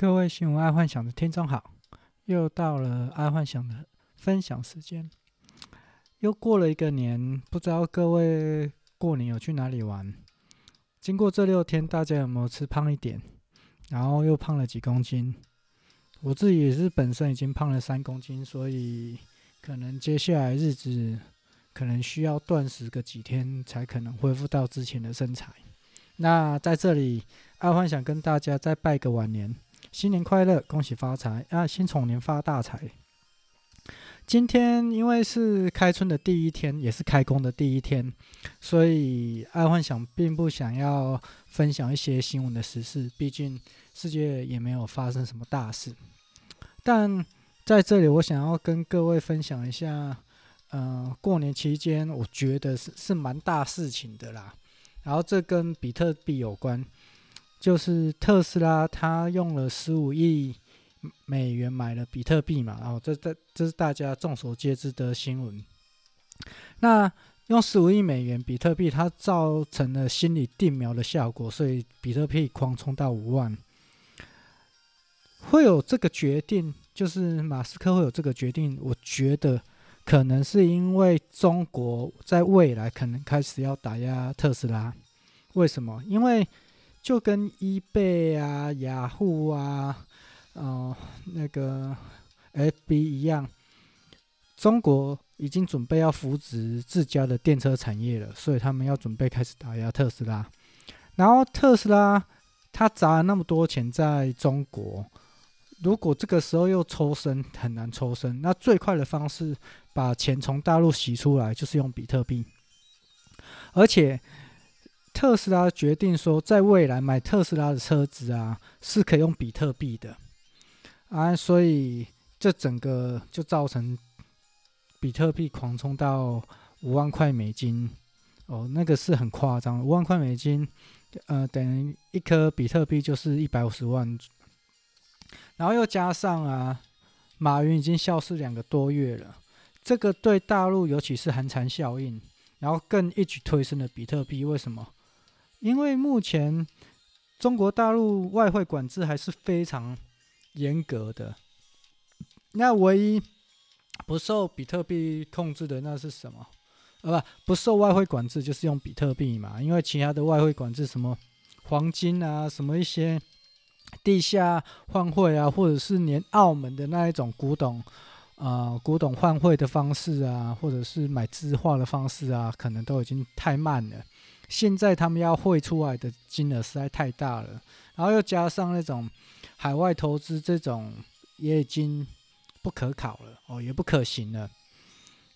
各位新闻爱幻想的听众好，又到了爱幻想的分享时间。又过了一个年，不知道各位过年有去哪里玩？经过这六天，大家有没有吃胖一点？然后又胖了几公斤？我自己也是本身已经胖了三公斤，所以可能接下来日子可能需要断食个几天，才可能恢复到之前的身材。那在这里，爱幻想跟大家再拜个晚年。新年快乐，恭喜发财啊！新宠年发大财。今天因为是开春的第一天，也是开工的第一天，所以爱幻想并不想要分享一些新闻的时事，毕竟世界也没有发生什么大事。但在这里，我想要跟各位分享一下，呃，过年期间我觉得是是蛮大事情的啦。然后这跟比特币有关。就是特斯拉，他用了十五亿美元买了比特币嘛，然后这这这是大家众所皆知的新闻。那用十五亿美元比特币，它造成了心理定锚的效果，所以比特币狂冲到五万。会有这个决定，就是马斯克会有这个决定，我觉得可能是因为中国在未来可能开始要打压特斯拉。为什么？因为就跟 eBay 啊、雅虎啊、哦、那个 FB 一样，中国已经准备要扶植自家的电车产业了，所以他们要准备开始打压特斯拉。然后特斯拉他砸了那么多钱在中国，如果这个时候又抽身，很难抽身。那最快的方式把钱从大陆洗出来，就是用比特币，而且。特斯拉决定说，在未来买特斯拉的车子啊，是可以用比特币的。啊，所以这整个就造成比特币狂冲到五万块美金。哦，那个是很夸张，五万块美金，呃，等于一颗比特币就是一百五十万，然后又加上啊，马云已经消失两个多月了，这个对大陆尤其是寒蝉效应，然后更一举推升了比特币，为什么？因为目前中国大陆外汇管制还是非常严格的，那唯一不受比特币控制的那是什么？呃，不，不受外汇管制就是用比特币嘛。因为其他的外汇管制，什么黄金啊，什么一些地下换汇啊，或者是连澳门的那一种古董啊、呃、古董换汇的方式啊，或者是买字画的方式啊，可能都已经太慢了。现在他们要汇出来的金额实在太大了，然后又加上那种海外投资这种也已经不可考了哦，也不可行了。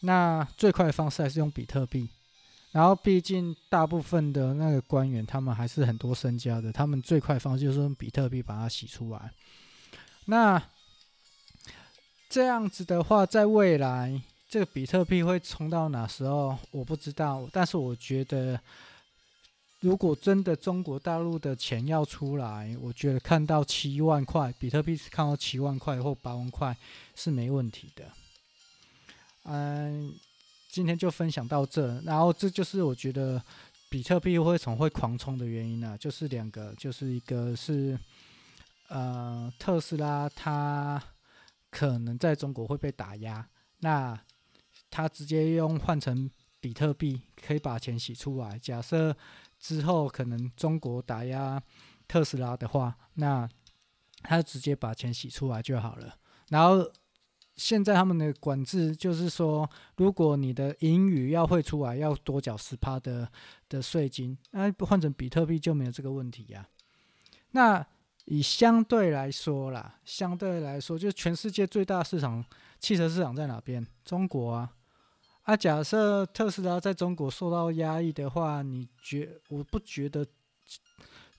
那最快的方式还是用比特币，然后毕竟大部分的那个官员他们还是很多身家的，他们最快方式就是用比特币把它洗出来。那这样子的话，在未来这个比特币会冲到哪时候我不知道，但是我觉得。如果真的中国大陆的钱要出来，我觉得看到七万块比特币，看到七万块或八万块是没问题的。嗯，今天就分享到这，然后这就是我觉得比特币会从会狂冲的原因呢、就是两个，就是一个是呃特斯拉它可能在中国会被打压，那它直接用换成比特币可以把钱洗出来，假设。之后可能中国打压特斯拉的话，那他直接把钱洗出来就好了。然后现在他们的管制就是说，如果你的盈余要汇出来，要多缴十趴的的税金，那换成比特币就没有这个问题呀。那以相对来说啦，相对来说，就全世界最大市场汽车市场在哪边？中国啊。啊，假设特斯拉在中国受到压抑的话，你觉我不觉得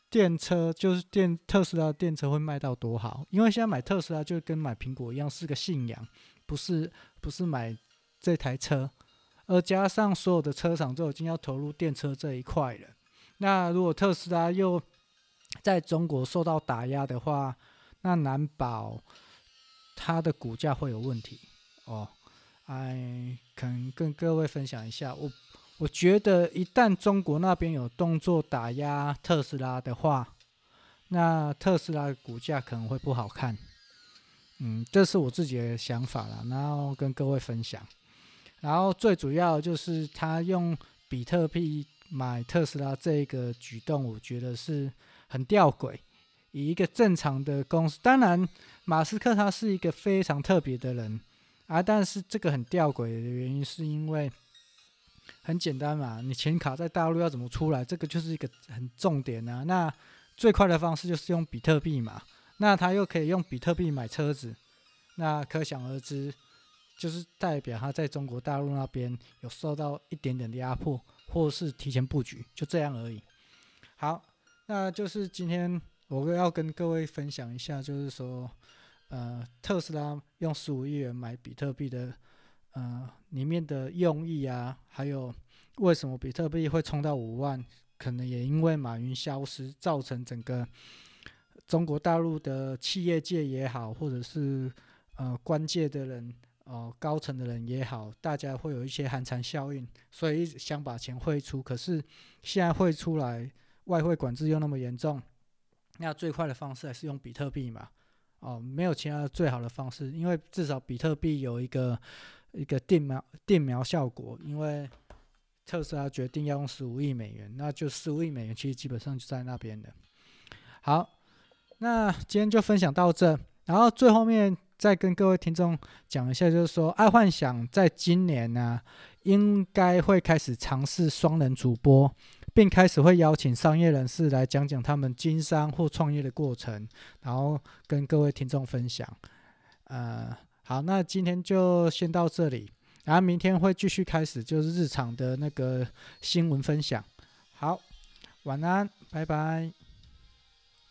电车就是电特斯拉电车会卖到多好，因为现在买特斯拉就跟买苹果一样是个信仰，不是不是买这台车，而加上所有的车厂都已经要投入电车这一块了。那如果特斯拉又在中国受到打压的话，那难保它的股价会有问题哦。哎，可能跟各位分享一下，我我觉得一旦中国那边有动作打压特斯拉的话，那特斯拉的股价可能会不好看。嗯，这是我自己的想法啦，然后跟各位分享。然后最主要就是他用比特币买特斯拉这个举动，我觉得是很吊诡。以一个正常的公司，当然马斯克他是一个非常特别的人啊，但是这个很吊诡的原因是因为很简单嘛，你钱卡在大陆要怎么出来？这个就是一个很重点啊。那最快的方式就是用比特币嘛，那他又可以用比特币买车子，那可想而知，就是代表他在中国大陆那边有受到一点点的压迫，或是提前布局，就这样而已。好，那就是今天。我要跟各位分享一下，就是说，呃，特斯拉用十五亿元买比特币的，呃，里面的用意啊，还有为什么比特币会冲到五万，可能也因为马云消失，造成整个中国大陆的企业界也好，或者是呃关键的人，哦、呃，高层的人也好，大家会有一些寒蝉效应，所以想把钱汇出，可是现在汇出来，外汇管制又那么严重。那最快的方式还是用比特币嘛？哦，没有其他最好的方式，因为至少比特币有一个一个定锚定锚效果。因为特斯拉决定要用十五亿美元，那就十五亿美元其实基本上就在那边的。好，那今天就分享到这，然后最后面再跟各位听众讲一下，就是说爱幻想在今年呢、应该会开始尝试双人主播。并开始会邀请商业人士来讲讲他们经商或创业的过程，然后跟各位听众分享。呃，好，那今天就先到这里，然后明天会继续开始就是日常的那个新闻分享。好，晚安，拜拜。